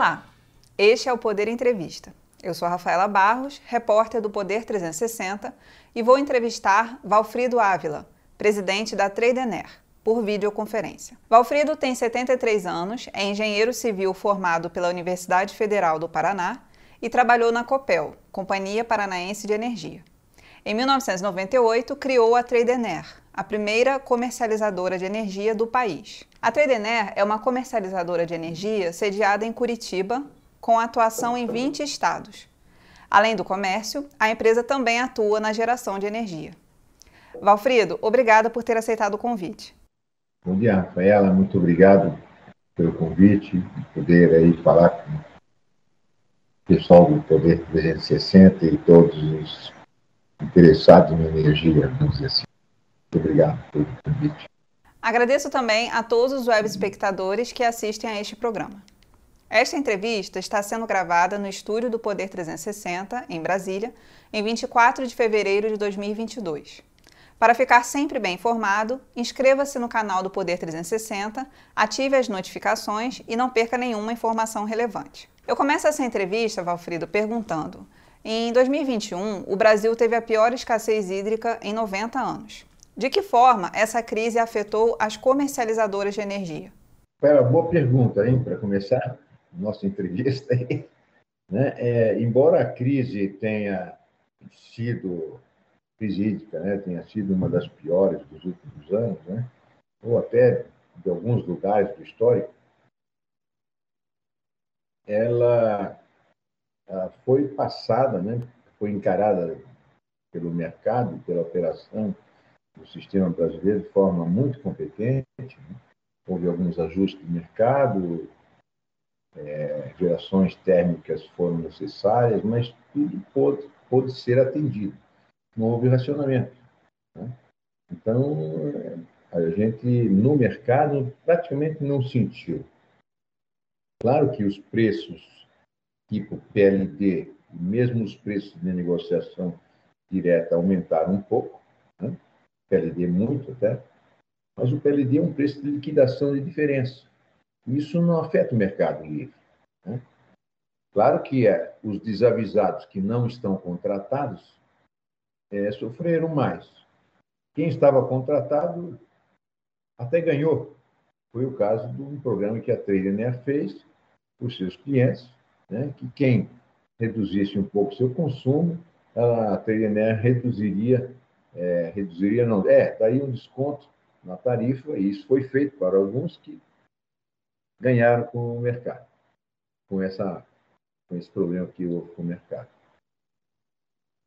Olá, este é o Poder Entrevista. Eu sou Rafaela Barros, repórter do Poder 360 e vou entrevistar Valfrido Ávila, presidente da Tradener, por videoconferência. Valfrido tem 73 anos, é engenheiro civil formado pela Universidade Federal do Paraná e trabalhou na Copel, Companhia Paranaense de Energia. Em 1998, criou a Tradener, a primeira comercializadora de energia do país. A Tradener é uma comercializadora de energia sediada em Curitiba, com atuação em 20 estados. Além do comércio, a empresa também atua na geração de energia. Valfrido, obrigada por ter aceitado o convite. Bom dia, Rafaela. Muito obrigado pelo convite, poder aí falar com o pessoal do Poder 360 e todos os interessados em energia, vamos dizer assim. Obrigado pelo convite. Agradeço também a todos os web espectadores que assistem a este programa. Esta entrevista está sendo gravada no estúdio do Poder 360, em Brasília, em 24 de fevereiro de 2022. Para ficar sempre bem informado, inscreva-se no canal do Poder 360, ative as notificações e não perca nenhuma informação relevante. Eu começo essa entrevista, Valfrido, perguntando: em 2021, o Brasil teve a pior escassez hídrica em 90 anos. De que forma essa crise afetou as comercializadoras de energia? Pera, boa pergunta, hein, para começar nossa entrevista aí, né? É, embora a crise tenha sido hídrica, né, tenha sido uma das piores dos últimos anos, né, ou até de alguns lugares do histórico, ela foi passada, né, foi encarada pelo mercado, pela operação do sistema brasileiro de forma muito competente. Né? Houve alguns ajustes de mercado, é, gerações térmicas foram necessárias, mas tudo pôde, pôde ser atendido. Não houve racionamento. Né? Então, a gente, no mercado, praticamente não sentiu. Claro que os preços tipo PLD, mesmo os preços de negociação direta aumentaram um pouco, né? PLD muito até, mas o PLD é um preço de liquidação de diferença. Isso não afeta o mercado livre. Né? Claro que é, os desavisados que não estão contratados é, sofreram mais. Quem estava contratado até ganhou. Foi o caso de um programa que a Trader fez para os seus clientes, né? que quem reduzisse um pouco seu consumo, a Trader reduziria, é, reduziria não, é, daria um desconto na tarifa, e isso foi feito para alguns que ganharam com o mercado, com, essa, com esse problema que houve com o mercado.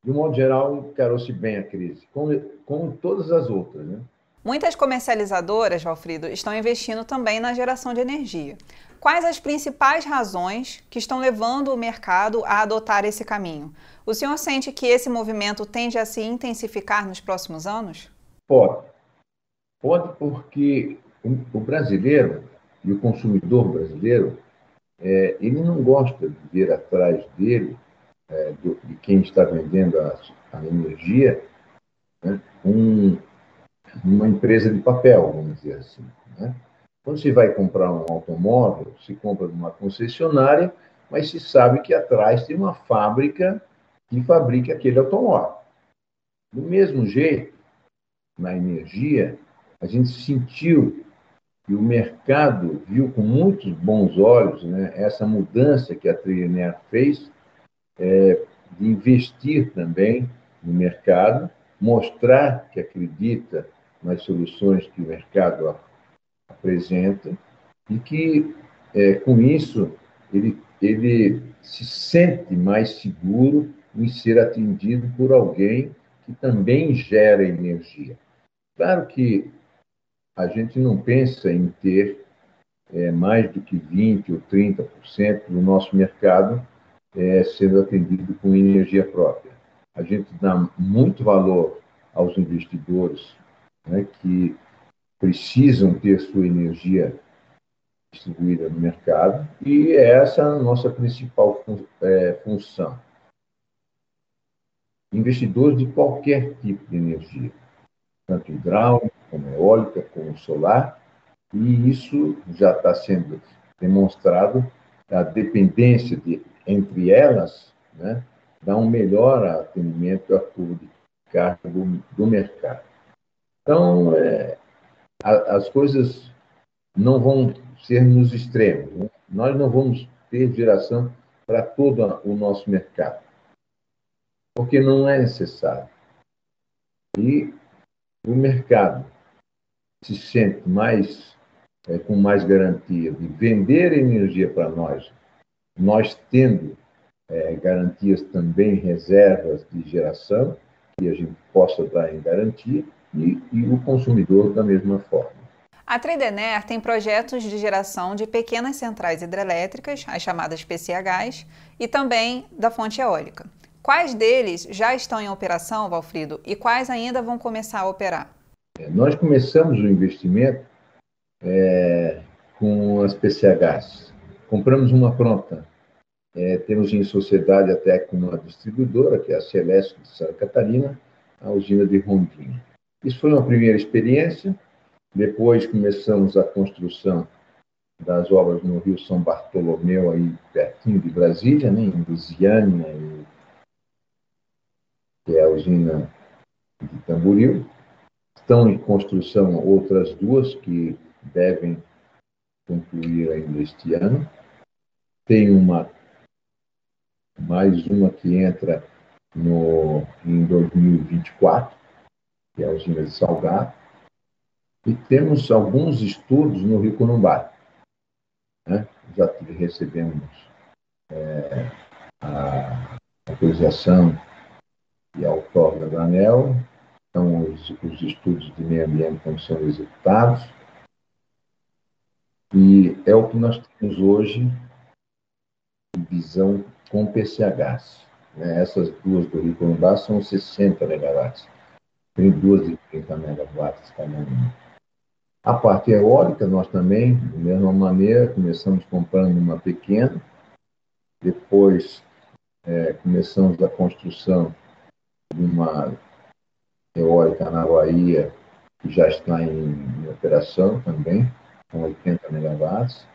De um modo geral, encarou-se bem a crise, como, como todas as outras. Né? Muitas comercializadoras, Valfrido, estão investindo também na geração de energia. Quais as principais razões que estão levando o mercado a adotar esse caminho? O senhor sente que esse movimento tende a se intensificar nos próximos anos? Pode. Pode porque o brasileiro e o consumidor brasileiro, é, ele não gosta de ver atrás dele, é, do, de quem está vendendo a, a energia, né, um, uma empresa de papel, vamos dizer assim. Né? Quando se vai comprar um automóvel, se compra numa concessionária, mas se sabe que atrás tem uma fábrica que fabrica aquele automóvel. Do mesmo jeito, na energia, a gente sentiu e o mercado viu com muitos bons olhos né, essa mudança que a Trilinear fez é, de investir também no mercado, mostrar que acredita nas soluções que o mercado apresenta e que, é, com isso, ele, ele se sente mais seguro em ser atendido por alguém que também gera energia. Claro que a gente não pensa em ter é, mais do que 20% ou 30% do nosso mercado é, sendo atendido com energia própria. A gente dá muito valor aos investidores né, que precisam ter sua energia distribuída no mercado e essa é a nossa principal fun é, função. Investidores de qualquer tipo de energia, tanto hidráulica, como eólica, como solar, e isso já está sendo demonstrado a dependência de, entre elas, né, dá um melhor atendimento à curva de carga do, do mercado. Então, é, a, as coisas não vão ser nos extremos. Né? Nós não vamos ter geração para todo o nosso mercado, porque não é necessário. E o mercado se sente mais é, com mais garantia de vender energia para nós, nós tendo é, garantias também, reservas de geração, que a gente possa dar em garantia, e, e o consumidor da mesma forma. A Tradener tem projetos de geração de pequenas centrais hidrelétricas, as chamadas PCHs, e também da fonte eólica. Quais deles já estão em operação, Valfrido, e quais ainda vão começar a operar? É, nós começamos o investimento é, com as PCHs. Compramos uma pronta. É, temos em sociedade até com uma distribuidora, que é a Celeste de Santa Catarina, a usina de Rondinha. Isso foi uma primeira experiência. Depois começamos a construção das obras no Rio São Bartolomeu, aí pertinho de Brasília, né, em Lusiânia, que é a usina de Tamboril. Estão em construção outras duas que devem concluir ainda este ano. Tem uma mais uma que entra no, em 2024, que é a usina de Salgado, e temos alguns estudos no Rio Corumbá. Né? Já recebemos é, a autorização e a outorga do ANEL, então os, os estudos de meio ambiente estão sendo executados, e é o que nós temos hoje visão com PCHs. Né? Essas duas do Rio Corumbá são 60 megawatts. Tem duas de 30 megawatts cada uma. A parte eólica, nós também, da mesma maneira, começamos comprando uma pequena, depois é, começamos a construção de uma eólica na Bahia, que já está em, em operação também, com 80 megawatts.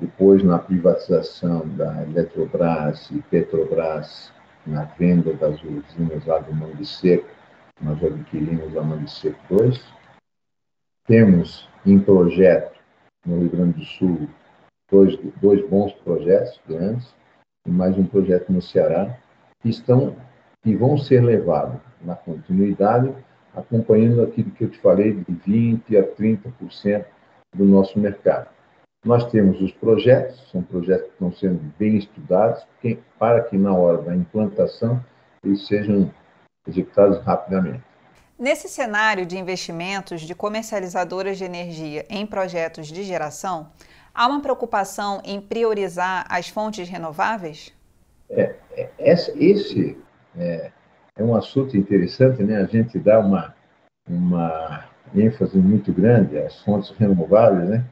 Depois, na privatização da Eletrobras e Petrobras, na venda das usinas lá do Mangue Seco, nós adquirimos a Seco 2. Temos em projeto, no Rio Grande do Sul, dois, dois bons projetos grandes, e mais um projeto no Ceará, que estão e vão ser levados na continuidade, acompanhando aquilo que eu te falei, de 20% a 30% do nosso mercado. Nós temos os projetos, são projetos que estão sendo bem estudados, para que na hora da implantação eles sejam executados rapidamente. Nesse cenário de investimentos de comercializadoras de energia em projetos de geração, há uma preocupação em priorizar as fontes renováveis? É, é esse é, é, um assunto interessante, né? A gente dá uma, uma ênfase muito grande às fontes renováveis, né?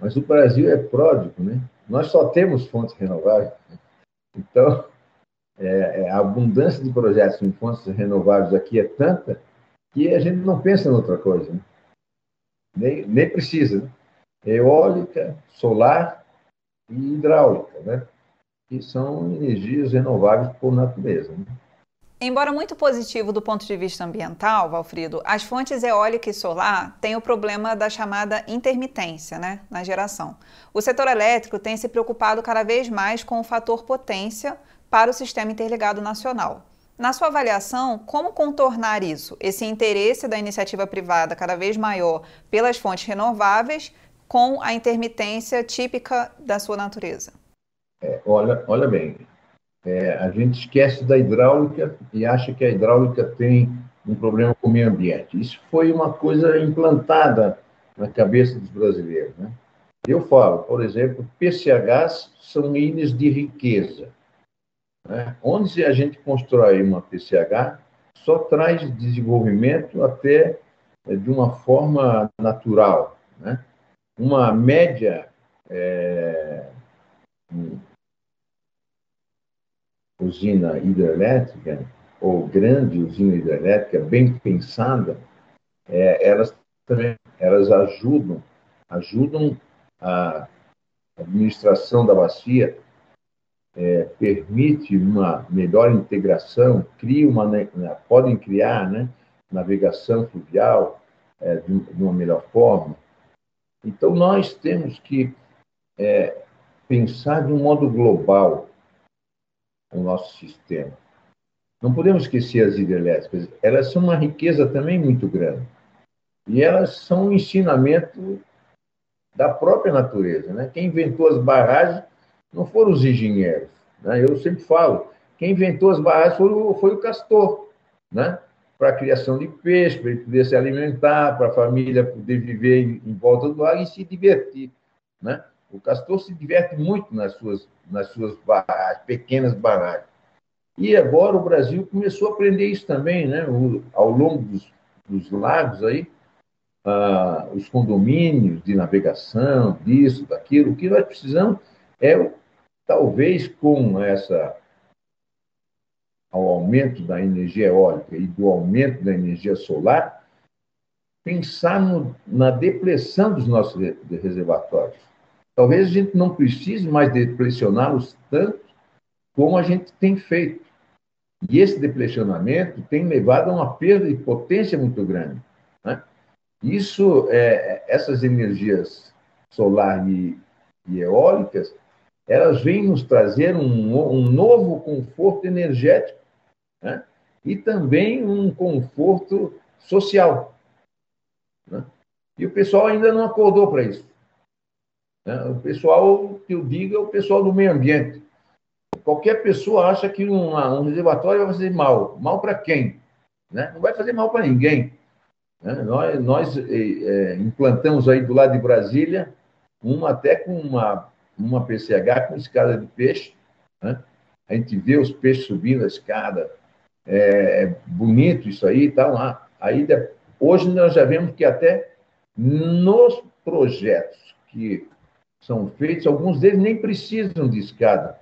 Mas o Brasil é pródigo, né? Nós só temos fontes renováveis. Então, é, é, a abundância de projetos em fontes renováveis aqui é tanta que a gente não pensa em outra coisa. Né? Nem, nem precisa. Né? Eólica, solar e hidráulica, né? que são energias renováveis por natureza. Né? Embora muito positivo do ponto de vista ambiental, Valfrido, as fontes eólica e solar têm o problema da chamada intermitência né, na geração. O setor elétrico tem se preocupado cada vez mais com o fator potência para o sistema interligado nacional. Na sua avaliação, como contornar isso, esse interesse da iniciativa privada cada vez maior pelas fontes renováveis com a intermitência típica da sua natureza? É, olha, olha bem, é, a gente esquece da hidráulica e acha que a hidráulica tem um problema com o meio ambiente. Isso foi uma coisa implantada na cabeça dos brasileiros. Né? Eu falo, por exemplo, PCHs são ilhas de riqueza. Né? Onde a gente constrói uma PCH, só traz desenvolvimento até é, de uma forma natural. Né? Uma média é, usina hidrelétrica, ou grande usina hidrelétrica, bem pensada, é, elas também elas ajudam, ajudam a administração da bacia é, permite uma melhor integração, cria uma, né, podem criar né, navegação fluvial é, de, de, uma melhor forma. Então, nós temos que é, pensar de um modo global o nosso sistema. Não podemos esquecer as hidrelétricas, elas são uma riqueza também muito grande. E elas são um ensinamento da própria natureza. Né? Quem inventou as barragens não foram os engenheiros. Né? Eu sempre falo, quem inventou as barragens foi o, foi o castor, né? para a criação de peixe, para ele poder se alimentar, para a família poder viver em, em, volta do lago e se divertir. Né? O castor se diverte muito nas suas, nas suas barragens, pequenas barragens. E agora o Brasil começou a aprender isso também, né? O, ao longo dos, dos lagos aí, ah, os condomínios de navegação, disso, daquilo. O que nós precisamos é, talvez, com essa ao aumento da energia eólica e do aumento da energia solar, pensar no, na depressão dos nossos reservatórios. Talvez a gente não precise mais depressioná-los tanto como a gente tem feito. E esse depressionamento tem levado a uma perda de potência muito grande. Né? Isso, é, essas energias solar e, e, eólicas, elas vêm nos trazer um, um novo conforto energético né? e também um conforto social. Né? E o pessoal ainda não acordou para isso. Né? O pessoal, que eu digo, é o pessoal do meio ambiente. Qualquer pessoa acha que um, um reservatório vai fazer mal. Mal para quem? Né? Não vai fazer mal para ninguém. Né? Nós, nós é, implantamos aí do lado de Brasília, uma até com uma, uma PCH com escada de peixe. Né? A gente vê os peixes subindo a escada. É, é bonito isso aí tá lá. Aí, hoje nós já vemos que até nos projetos que são feitos, alguns deles nem precisam de escada.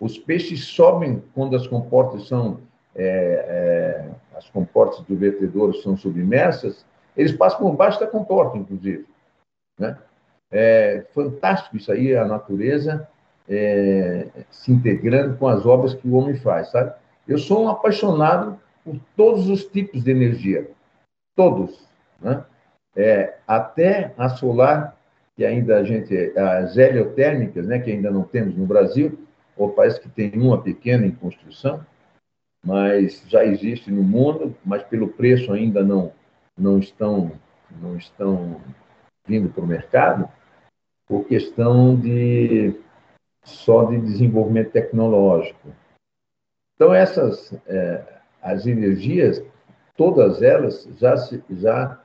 Os peixes sobem quando as comportas são é, é, as comportas do vertedouro são submersas, eles passam por baixo da comporta, inclusive. Né? É fantástico isso aí, a natureza é, se integrando com as obras que o homem faz, sabe? Eu sou um apaixonado por todos os tipos de energia, todos, né? É, até a solar, que ainda a gente, as heliotérmicas, né, que ainda não temos no Brasil, ou parece que tem uma pequena em construção, mas já existe no mundo, mas pelo preço ainda não, não estão não estão vindo para o mercado por questão de só de desenvolvimento tecnológico. Então essas é, as energias, todas elas já se, já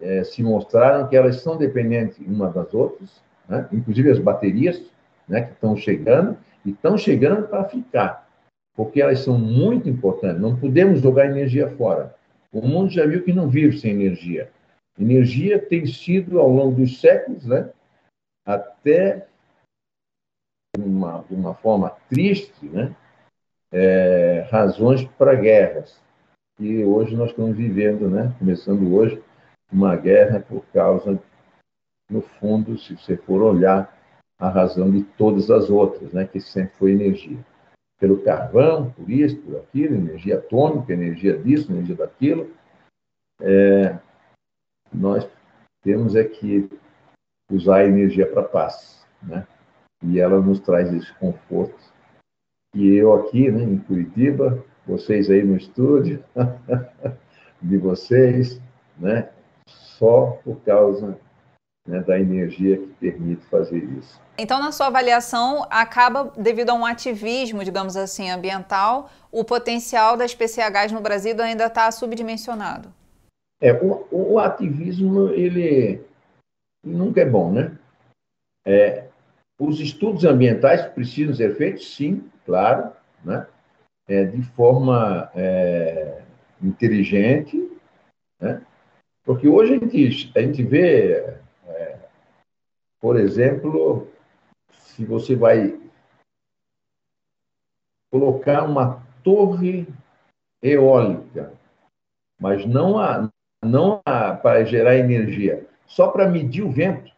é, se mostraram que elas são dependentes umas das outras, né? inclusive as baterias, né, que estão chegando e estão chegando para ficar porque elas são muito importantes. Não podemos jogar energia fora. O mundo já viu que não vive sem energia. Energia tem sido, ao longo dos séculos, né, até uma, de uma forma triste, né, é, razões para guerras. E hoje nós estamos vivendo, né, começando hoje, uma guerra por causa, no fundo, se você for olhar, a razão de todas as outras, né, que sempre foi energia pelo carvão, por isso, por aquilo, energia atômica, energia disso, energia daquilo. É, nós temos é que usar a energia para paz, né? E ela nos traz esse conforto. E eu aqui, né, em Curitiba, vocês aí no estúdio, de vocês, né? Só por causa né, da energia que permite fazer isso. Então, na sua avaliação, acaba, devido a um ativismo, digamos assim, ambiental, o potencial das PCHs no Brasil ainda está subdimensionado? É, o, o, ativismo, ele nunca é bom, né? É, os estudos ambientais precisam ser feitos, sim, claro, né? É, de forma é, inteligente, né? Porque hoje a gente, a gente vê por exemplo, se você vai colocar uma torre eólica, mas não, a, não a, para gerar energia, só para medir o vento,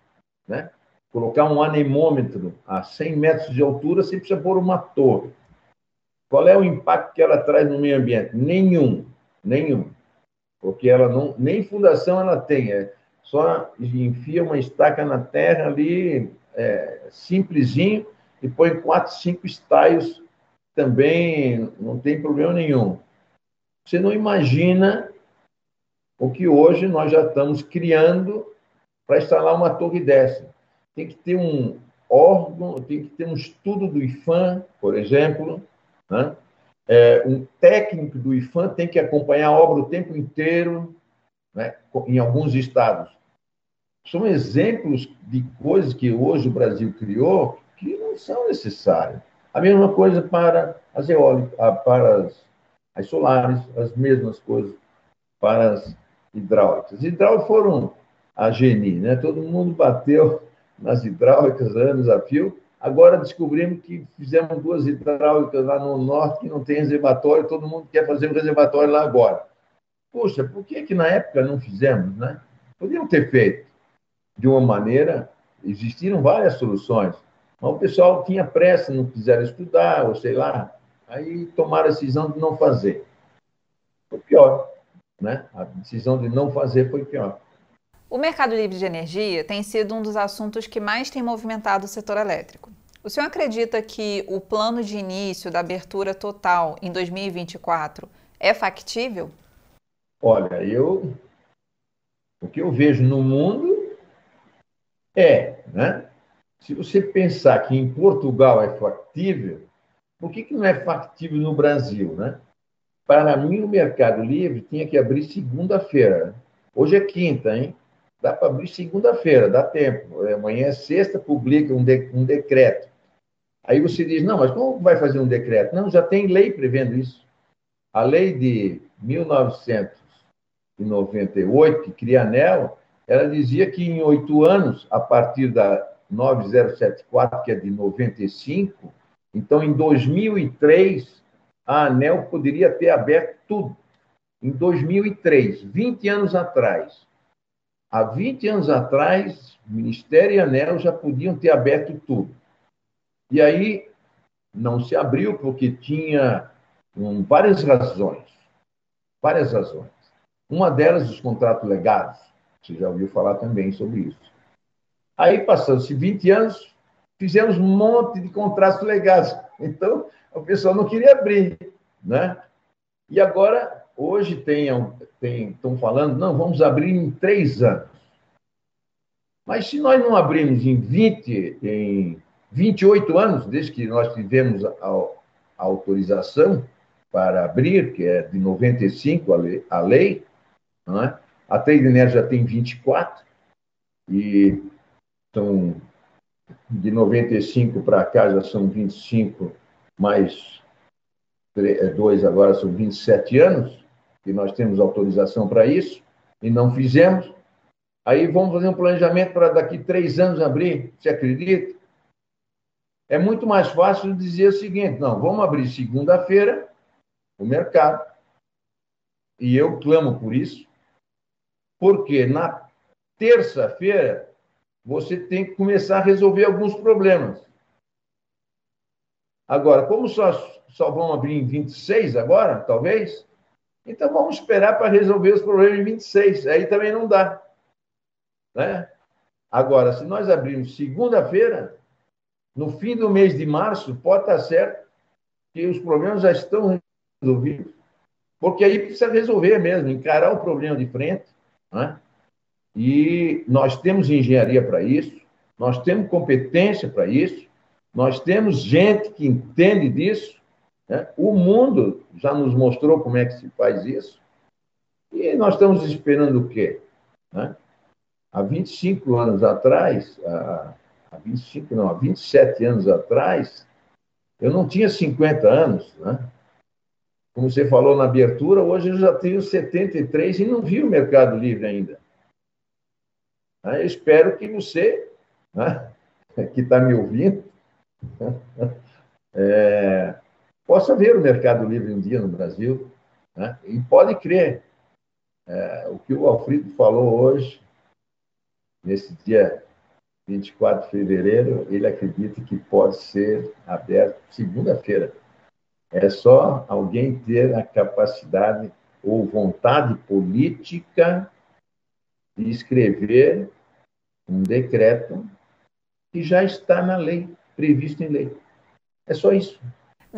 né? colocar um anemômetro a 100 metros de altura, você precisa pôr uma torre. Qual é o impacto que ela traz no meio ambiente? Nenhum, nenhum. Porque ela não, nem fundação ela tem, é só enfia uma estaca na terra ali, é, simplesinho, e põe quatro, cinco estaios também, não tem problema nenhum. Você não imagina o que hoje nós já estamos criando para instalar uma torre dessa. Tem que ter um órgão, tem que ter um estudo do IFAM, por exemplo, né? É, um técnico do IFAM tem que acompanhar a obra o tempo inteiro, né? em alguns estados. São exemplos de coisas que hoje o Brasil criou que não são necessárias. A mesma coisa para as eólicas, ah, para as, as solares, as mesmas coisas para as hidráulicas. As hidráulicas foram a geni, né? Todo mundo bateu nas hidráulicas anos a fio. Agora descobrimos que fizemos duas hidráulicas lá no norte que não tem reservatório, todo mundo quer fazer um reservatório lá agora. Poxa, por que que na época não fizemos, né? Podiam ter feito de uma maneira, existiram várias soluções, mas o pessoal tinha pressa, não quiseram estudar, ou sei lá, aí tomaram a decisão de não fazer. Foi pior, né? A decisão de não fazer foi pior. O mercado livre de energia tem sido um dos assuntos que mais tem movimentado o setor elétrico. O senhor acredita que o plano de início da abertura total em 2024 é factível? Olha, eu o que eu vejo no mundo é, né? Se você pensar que em Portugal é factível, por que, que não é factível no Brasil, né? Para mim, o Mercado Livre tinha que abrir segunda-feira. Hoje é quinta, hein? Dá para abrir segunda-feira, dá tempo. É, amanhã é sexta, publica um, de, um decreto. Aí você diz, não, mas como vai fazer um decreto? Não, já tem lei prevendo isso. A lei de 1998, que cria ANEL, ela dizia que em oito anos, a partir da 9074, que é de 95, então em 2003, a ANEL poderia ter aberto tudo. Em 2003, 20 anos atrás, Há 20 anos atrás, Ministério e ANEL já podiam ter aberto tudo. E aí não se abriu porque tinha um, várias razões. Várias razões. Uma delas, os contratos legados. Você já ouviu falar também sobre isso. Aí, passando-se 20 anos, fizemos um monte de contratos legados. Então, o pessoal não queria abrir. Né? E agora Hoje tem, estão falando, não, vamos abrir em três anos. Mas se nós não abrimos em 20, em 28 anos, desde que nós tivemos a, a autorização para abrir, que é de 95 a lei, a lei não é? a Treidener já tem 24, e são de 95 para cá já são 25, mais dois agora são 27 anos que nós temos autorização para isso, e não fizemos. Aí vamos fazer um planejamento para daqui três anos abrir, você acredita? É muito mais fácil dizer o seguinte: não, vamos abrir segunda-feira o mercado, e eu clamo por isso, porque na terça-feira você tem que começar a resolver alguns problemas. Agora, como só, só vão abrir em 26 agora, talvez, então vamos esperar para resolver os problemas em 26. Aí também não dá. Né? Agora, se nós abrirmos segunda-feira, no fim do mês de março, pode estar certo que os problemas já estão resolvidos. Porque aí precisa resolver mesmo, encarar o problema de frente. Né? E nós temos engenharia para isso, nós temos competência para isso, nós temos gente que entende disso, né? O mundo já nos mostrou como é que se faz isso. E nós estamos esperando o quê? Né? Há 25 anos atrás, há 25, não, há 27 anos atrás, eu não tinha 50 anos, né? Como você falou na abertura, hoje eu já tenho 73 e não vi o Mercado Livre ainda. Eu espero que você, né, que está me ouvindo, é, possa ver o Mercado Livre um dia no Brasil. Né? E pode crer, é, o que o Alfredo falou hoje, nesse dia 24 de fevereiro, ele acredita que pode ser aberto segunda-feira. É só alguém ter a capacidade ou vontade política de escrever um decreto que já está na lei, previsto em lei. É só isso.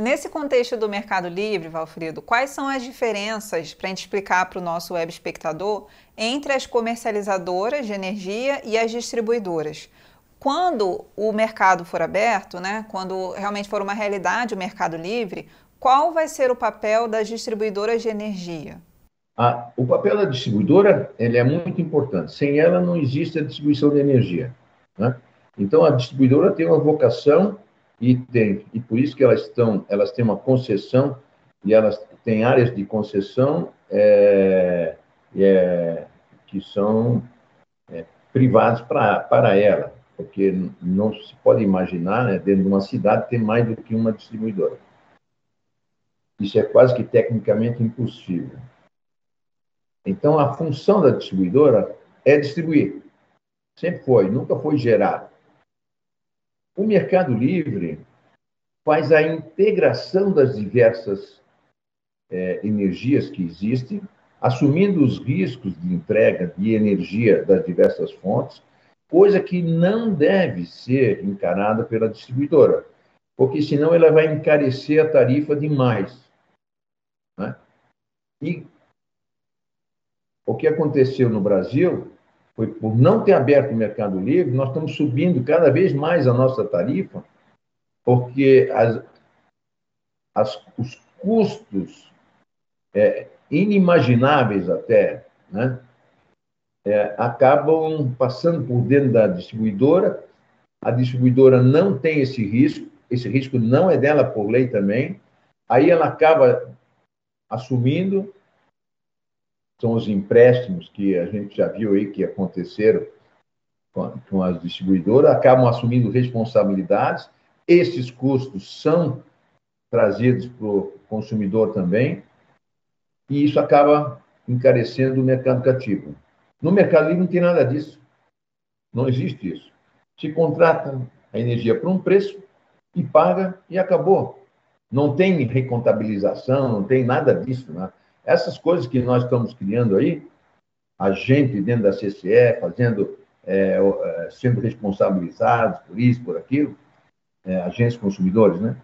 Nesse contexto do Mercado Livre, Valfrido, quais são as diferenças, para a gente explicar para o nosso web espectador, entre as comercializadoras de energia e as distribuidoras? Quando o mercado for aberto, né, quando realmente for uma realidade o Mercado Livre, qual vai ser o papel das distribuidoras de energia? Ah, o papel da distribuidora ele é muito importante. Sem ela não existe a distribuição de energia. Né? Então a distribuidora tem uma vocação e tem e por isso que elas estão elas têm uma concessão e elas têm áreas de concessão é, é, que são é, privadas para ela. Porque não se pode imaginar né, dentro de uma cidade ter mais do que uma distribuidora. Isso é quase que tecnicamente impossível. Então a função da distribuidora é distribuir. Sempre foi nunca foi gerar o Mercado Livre faz a integração das diversas é, energias que existem, assumindo os riscos de entrega de energia das diversas fontes, coisa que não deve ser encarada pela distribuidora, porque senão ela vai encarecer a tarifa demais. Né? E o que aconteceu no Brasil foi por não ter aberto o Mercado Livre, nós estamos subindo cada vez mais a nossa tarifa, porque as, as, os custos é, inimagináveis até, né, é, acabam passando por dentro da distribuidora, a distribuidora não tem esse risco, esse risco não é dela por lei também, aí ela acaba assumindo são os empréstimos que a gente já viu aí que aconteceram com, as distribuidoras, acabam assumindo responsabilidades. Esses custos são trazidos para o consumidor também, e isso acaba encarecendo o mercado cativo. No mercado livre não tem nada disso. Não existe isso. Se contrata a energia por um preço e paga e acabou. Não tem recontabilização, não tem nada disso. Né? Essas coisas que nós estamos criando aí, a gente dentro da CCE, fazendo, é, é, sendo responsabilizados por isso, por aquilo, é, agentes consumidores, né?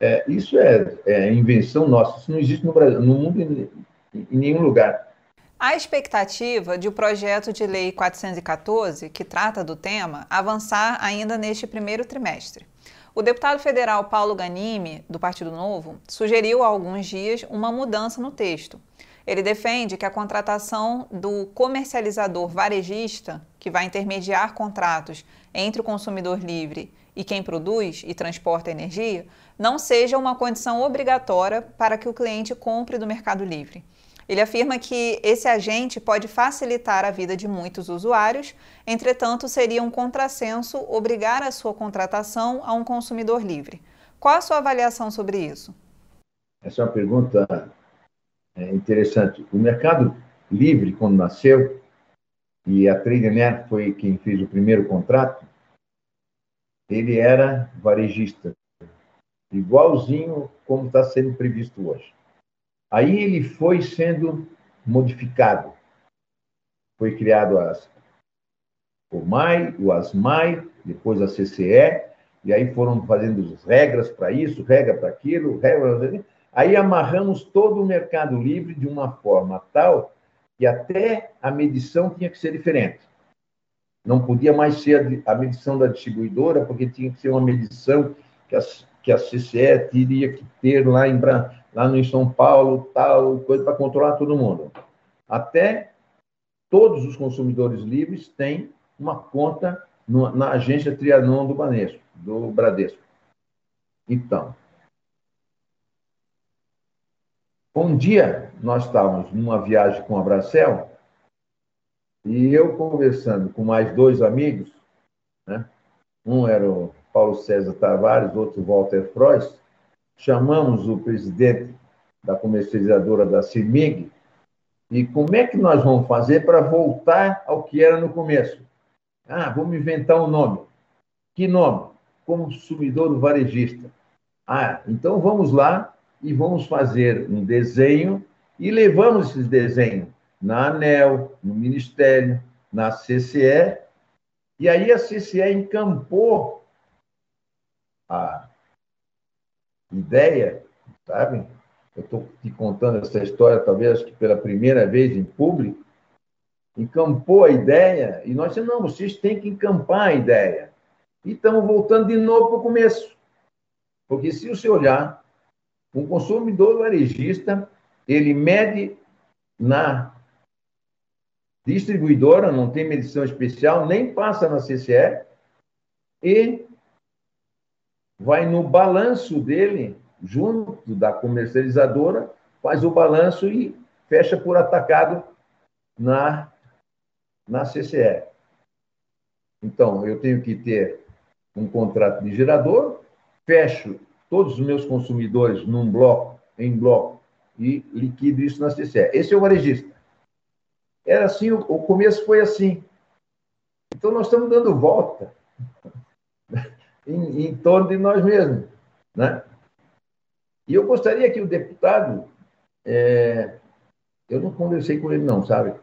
É, isso é, é, invenção nossa, isso não existe no, Brasil, no mundo em, em nenhum lugar. A expectativa de o projeto de lei 414, que trata do tema, avançar ainda neste primeiro trimestre. O deputado federal Paulo Ganimi, do Partido Novo, sugeriu há alguns dias uma mudança no texto. Ele defende que a contratação do comercializador varejista, que vai intermediar contratos entre o consumidor livre e quem produz e transporta energia, não seja uma condição obrigatória para que o cliente compre do Mercado Livre. Ele afirma que esse agente pode facilitar a vida de muitos usuários, entretanto, seria um contrassenso obrigar a sua contratação a um consumidor livre. Qual a sua avaliação sobre isso? Essa é uma pergunta é, interessante. O mercado livre, quando nasceu, e a Tradener foi quem fez o primeiro contrato, ele era varejista, igualzinho como está sendo previsto hoje. Aí ele foi sendo modificado. Foi criado as, o MAI, o ASMAI, depois a CCE, e aí foram fazendo as regras para isso, regra para aquilo, regra. Aí amarramos todo o mercado livre de uma forma tal que até a medição tinha que ser diferente. Não podia mais ser a medição da distribuidora, porque tinha que ser uma medição que a, que a CCE teria que ter lá em, lá no São Paulo, tal, coisa para controlar todo mundo. Até todos os consumidores livres têm uma conta na agência Trianon do Banesco, do Bradesco. Então, um dia nós estávamos numa viagem com a Bracel e eu conversando com mais dois amigos, né? um era o Paulo César Tavares, outro Walter Frois, chamamos o presidente da comercializadora da CIMIG e como é que nós vamos fazer para voltar ao que era no começo? Ah, vamos inventar um nome. Que nome? Consumidor varejista. Ah, então vamos lá e vamos fazer um desenho e levamos esse desenho na ANEL, no Ministério, na CCE, e aí a CCE encampou a ideia, sabe? Eu estou te contando essa história, talvez pela primeira vez em público, encampou a ideia, e nós dissemos, não, vocês têm que encampar a ideia. E estamos voltando de novo para o começo. Porque se você olhar, um consumidor varejista, ele mede na distribuidora, não tem medição especial, nem passa na CCE, e vai no balanço dele, junto da comercializadora, faz o balanço e fecha por atacado na, na CCE. Então, eu tenho que ter um contrato de gerador, fecho todos os meus consumidores num bloco, em bloco, e liquido isso na CCE. Esse é o varejista. Era assim, o, começo foi assim. Então, nós estamos dando volta em, em torno de nós mesmos. Né? E eu gostaria que o deputado, é, eu não conversei com ele não, sabe?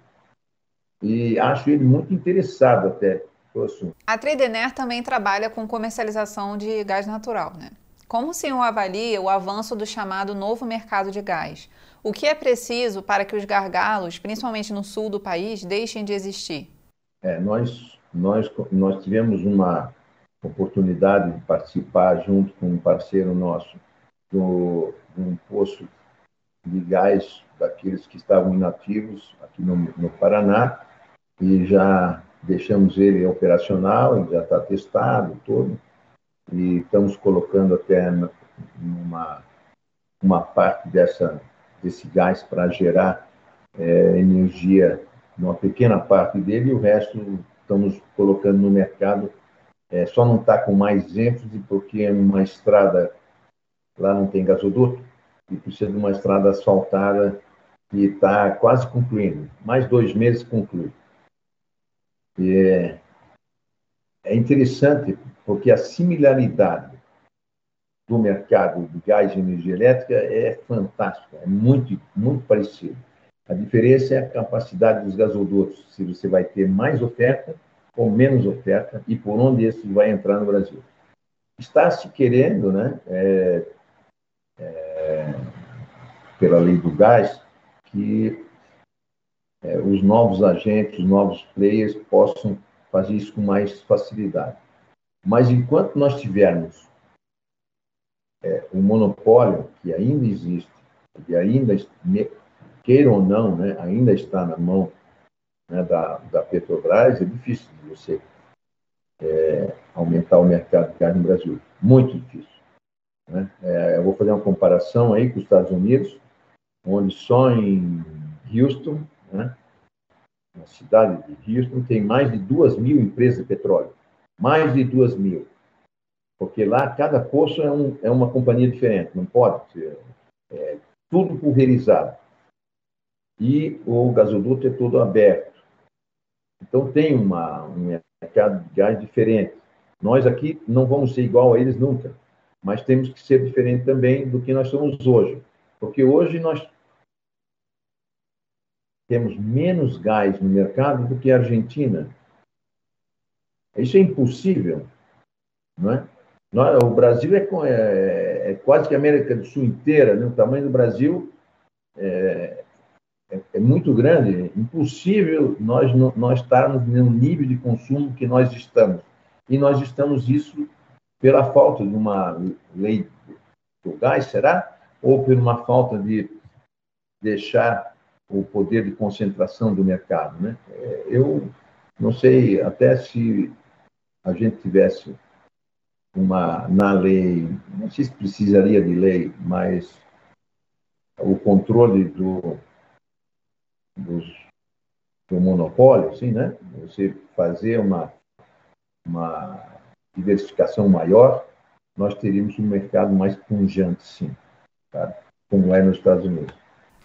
E acho ele muito interessado até no assunto. A Tradener também trabalha com comercialização de gás natural, né? Como o senhor avalia o avanço do chamado novo mercado de gás? O que é preciso para que os gargalos, principalmente no sul do país, deixem de existir? É, nós, nós, nós tivemos uma oportunidade de participar junto com um parceiro nosso do, de um poço de gás daqueles que estavam inativos aqui no, no Paraná e já deixamos ele operacional, ele já está testado todo e estamos colocando até uma, uma parte dessa, desse gás para gerar é, energia numa pequena parte dele e o resto estamos colocando no mercado. É, só não está com mais ênfase porque é uma estrada, lá não tem gasoduto, e precisa de uma estrada asfaltada que está quase concluindo. Mais dois meses conclui. É, é interessante porque a similaridade do mercado de gás e energia elétrica é fantástica, é muito, muito parecido. A diferença é a capacidade dos gasodutos, se você vai ter mais oferta ou menos oferta e por onde esse vai entrar no Brasil. Está se querendo, né, é, é, pela lei do gás, que é, os novos agentes, os novos players possam fazer isso com mais facilidade. Mas enquanto nós tivermos é, um monopólio que ainda existe, e ainda, queira ou não, né, ainda está na mão né, da, da Petrobras, é difícil de você é, aumentar o mercado de carne no Brasil. Muito difícil. Né? É, eu vou fazer uma comparação aí com os Estados Unidos, onde só em Houston, né, na cidade de Houston, tem mais de duas mil empresas de petróleo mais de duas mil. Porque lá cada poço é, um, é uma companhia diferente, não pode ser. É, tudo pulverizado. E o gasoduto é todo aberto. Então tem uma, um mercado de gás diferente. Nós aqui não vamos ser igual a eles nunca, mas temos que ser diferente também do que nós somos hoje. Porque hoje nós temos menos gás no mercado do que a Argentina, isso é impossível, não é? O Brasil é, é, é quase que a América do Sul inteira, né? o tamanho do Brasil é, é, é muito grande, impossível nós, nós estarmos no nível de consumo que nós estamos. E nós estamos isso pela falta de uma lei do gás, será? Ou por uma falta de deixar o poder de concentração do mercado, né? É, eu não sei até se a gente tivesse uma na lei, não sei se precisaria de lei, mas o controle do, dos, do monopólio, assim, né? Você fazer uma, uma diversificação maior, nós teríamos um mercado mais pungente, sim, tá? como é nos Estados Unidos.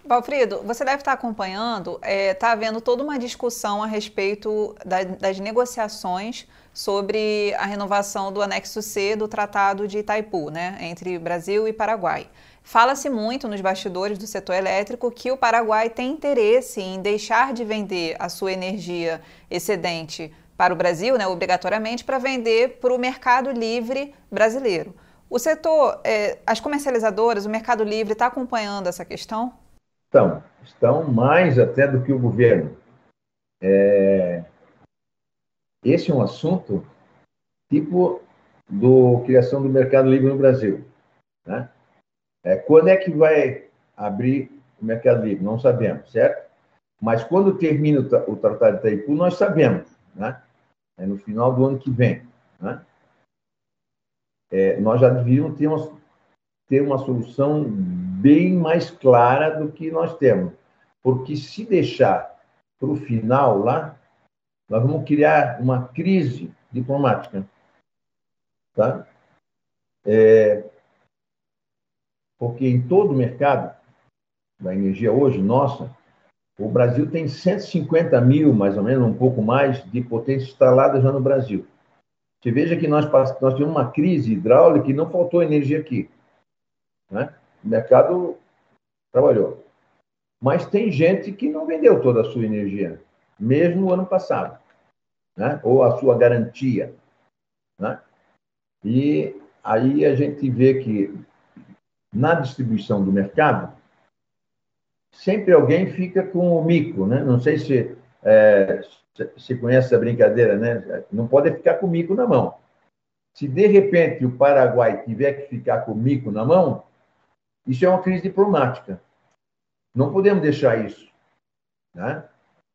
Valfrido, você deve estar acompanhando, está é, tá havendo toda uma discussão a respeito da, das negociações sobre a renovação do anexo C do Tratado de Itaipu, né, entre Brasil e Paraguai. Fala-se muito nos bastidores do setor elétrico que o Paraguai tem interesse em deixar de vender a sua energia excedente para o Brasil, né, obrigatoriamente, para vender para o mercado livre brasileiro. O setor, é, as comercializadoras, o mercado livre está acompanhando essa questão? Estão, estão mais até do que o governo. É... Esse é um assunto tipo do criação do mercado livre no Brasil. Né? É, quando é que vai abrir o Mercado Livre? Não sabemos, certo? Mas quando termina o Tratado de Itaipu, nós sabemos, né? É no final do ano que vem, né? É, nós já devíamos ter uma, ter uma solução bem mais clara do que nós temos. Porque se deixar para o final lá, nós vamos criar uma crise diplomática. Tá? É, porque em todo o mercado da energia hoje, nossa, o Brasil tem 150 mil, mais ou menos, um pouco mais, de potência instalada já no Brasil. Você veja que nós, nós tivemos uma crise hidráulica e não faltou energia aqui. Né? O mercado trabalhou. Mas tem gente que não vendeu toda a sua energia, mesmo no ano passado, né? ou a sua garantia. Né? E aí a gente vê que na distribuição do mercado, sempre alguém fica com o mico, né? Não sei se é, você conhece essa brincadeira, né? Não pode ficar com o mico na mão. Se de repente o Paraguai tiver que ficar com o mico na mão, isso é uma crise diplomática. Não podemos deixar isso. Né?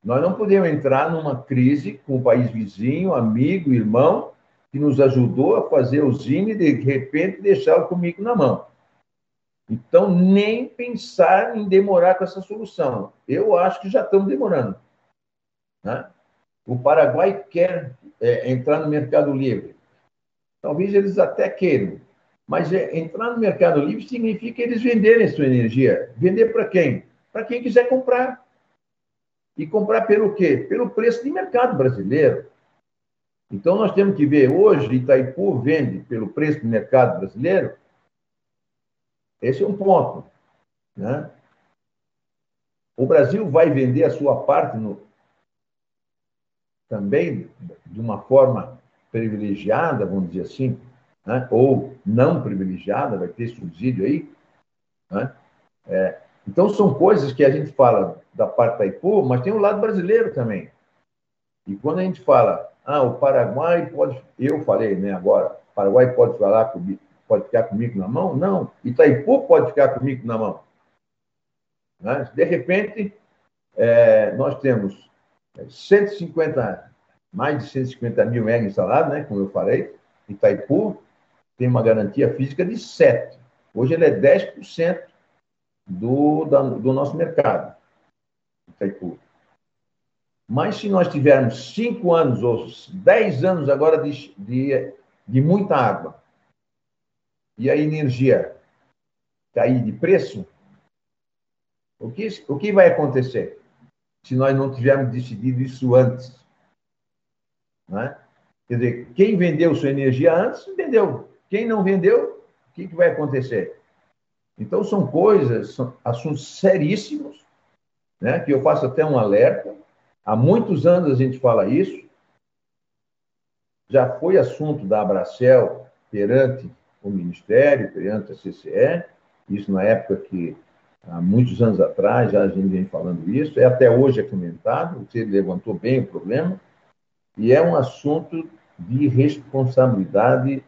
Nós não podemos entrar numa crise com o país vizinho, amigo, irmão, que nos ajudou a fazer o Zine e de repente deixar o mico na mão. Então, nem pensar em demorar com essa solução. Eu acho que já estamos demorando. Né? O Paraguai quer é, entrar no mercado livre. Talvez eles até queiram, mas é, entrar no mercado livre significa eles venderem sua energia. Vender para quem? Para quem quiser comprar. E comprar pelo quê? Pelo preço de mercado brasileiro. Então, nós temos que ver hoje, Itaipu vende pelo preço de mercado brasileiro esse é um ponto. Né? O Brasil vai vender a sua parte no, também de uma forma privilegiada, vamos dizer assim, né? ou não privilegiada, vai ter subsídio aí. Né? É, então, são coisas que a gente fala da parte da IPO, mas tem o lado brasileiro também. E quando a gente fala, ah, o Paraguai pode. Eu falei, né, agora, o Paraguai pode falar comigo, pode ficar comigo na mão? Não. Itaipu pode ficar comigo na mão. Né? De repente, é, nós temos 150, mais de 150 mil mega instalados, né, como eu falei. Itaipu tem uma garantia física de 7. Hoje ele é 10% do, da, do nosso mercado. Itaipu. Mas se nós tivermos 5 anos ou 10 anos agora de, de, de muita água, e a energia cair de preço, o que, o que vai acontecer se nós não tivermos decidido isso antes? Né? Quer dizer, quem vendeu sua energia antes, vendeu. Quem não vendeu, o que, que vai acontecer? Então, são coisas, são assuntos seríssimos, né? que eu faço até um alerta. Há muitos anos a gente fala isso. Já foi assunto da Abracel perante o Ministério, perante a CCE, isso na época que, há muitos anos atrás, já a gente vem falando isso, é até hoje é comentado, você levantou bem o problema, e é um assunto de responsabilidade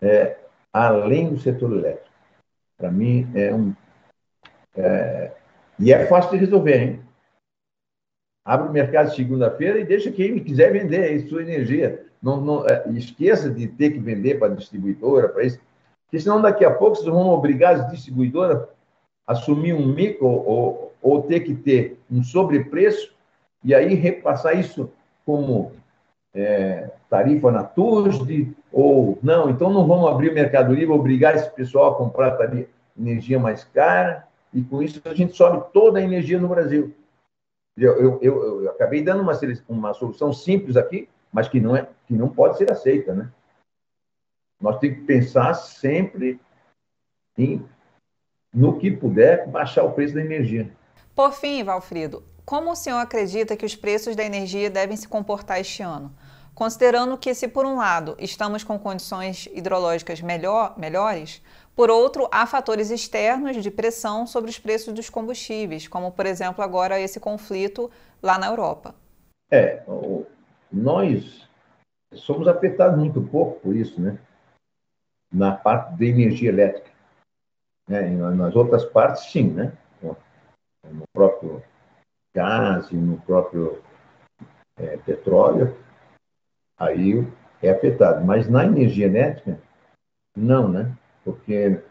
é, além do setor elétrico. Para mim, é um. É, e é fácil de resolver, hein? Abre o mercado segunda-feira e deixa quem quiser vender sua energia. Não, não é, esqueça de ter que vender para a distribuidora, para isso. Porque senão daqui a pouco vocês vão obrigar as distribuidoras a assumir um micro ou, ou ter que ter um sobrepreço e aí repassar isso como é, tarifa na TUSD, ou não, então não vamos abrir o Mercado Livre, obrigar esse pessoal a comprar tarifa, energia mais cara. e com isso a gente sobe toda a energia no Brasil. Eu, eu, eu, eu acabei dando uma, uma solução simples aqui, mas que não, é, que não pode ser aceita. Né? Nós temos que pensar sempre em, no que puder, baixar o preço da energia. Por fim, Valfrido, como o senhor acredita que os preços da energia devem se comportar este ano? Considerando que, se por um lado estamos com condições hidrológicas melhor, melhores, por outro, há fatores externos de pressão sobre os preços dos combustíveis, como, por exemplo, agora esse conflito lá na Europa. É, nós somos afetados muito pouco por isso, né? Na parte da energia elétrica. Né? Nas outras partes, sim, né? No próprio gás no próprio é, petróleo, aí é afetado. Mas na energia elétrica, não, né? porque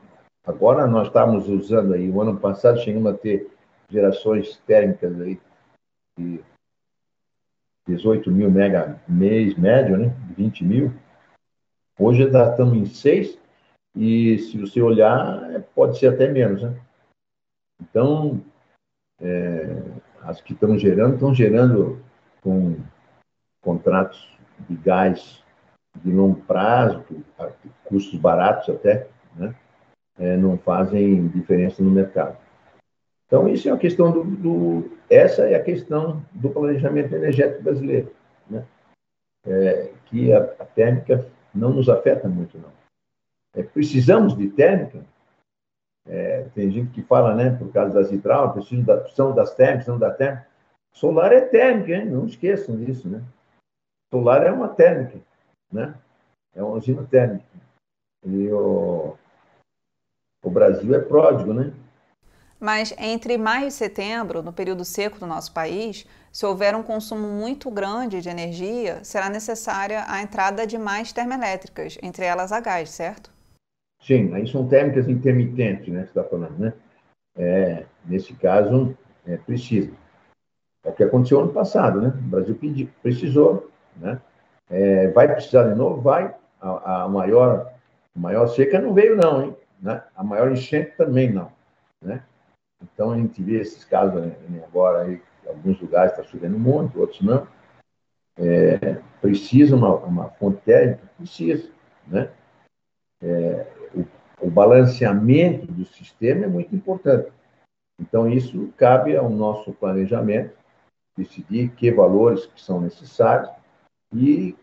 agora nós estamos usando aí, o ano passado chegamos a ter gerações térmicas aí de 18 mil mega mês médio, né? 20 mil. Hoje já estamos em 6 e se você olhar, pode ser até menos, né? Então, é, as que estão gerando, estão gerando com contratos de gás de longo prazo, custos baratos até, né? É, não fazem diferença no mercado. Então, isso é uma questão do, do essa é a questão do planejamento energético brasileiro, né? É, que a, a, térmica não nos afeta muito, não. É, precisamos de térmica, é, tem gente que fala, né, por causa das hidráulicas, precisam da, são das térmicas, são da térmica. Solar é térmica, hein? não esqueçam disso, né? Solar é uma térmica, né? É uma usina térmica. E o, o Brasil é pródigo, né? Mas entre maio e setembro, no período seco do nosso país, se houver um consumo muito grande de energia, será necessária a entrada de mais termoelétricas, entre elas a gás, certo? Sim, aí são térmicas intermitentes, né, você está falando, né? É, nesse caso, é, precisa. É o que aconteceu ano passado, né? O Brasil pedi, precisou, né? É, vai precisar de novo? Vai. A, a maior maior seca não veio, não, hein? Né? A maior enchente também não. Né? Então a gente vê esses casos né, agora aí, alguns lugares está chovendo muito, outros não. É, precisa uma, uma fonte térmica? Precisa. Né? É, o, o balanceamento do sistema é muito importante. Então, isso cabe ao nosso planejamento, decidir que valores que são necessários e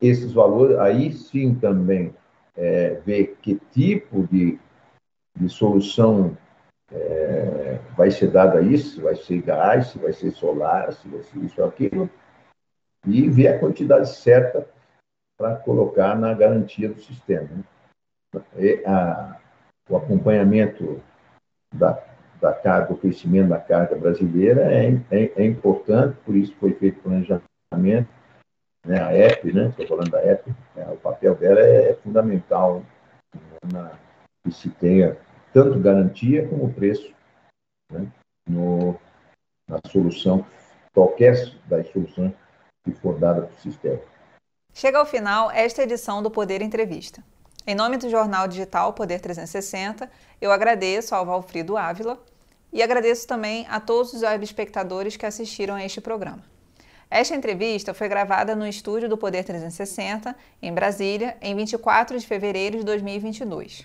esses valores, aí sim também é, ver que tipo de, de solução é, vai ser dada isso, vai ser gás, se vai ser solar, se vai ser isso aquilo, e ver a quantidade certa para colocar na garantia do sistema. Né? A, o acompanhamento da, da carga, o crescimento da carga brasileira é, é, é importante, por isso foi feito planejamento, né, a EP, né, estou falando da EP, né, o papel dela é, é fundamental na, que se tenha tanto garantia como preço né, no, na solução, qualquer das soluções que for dada para o sistema. Chega ao final esta edição do Poder Entrevista. Em nome do jornal digital Poder 360, eu agradeço ao Valfrido Ávila e agradeço também a todos os espectadores que assistiram a este programa. Esta entrevista foi gravada no estúdio do Poder 360, em Brasília, em 24 de fevereiro de 2022.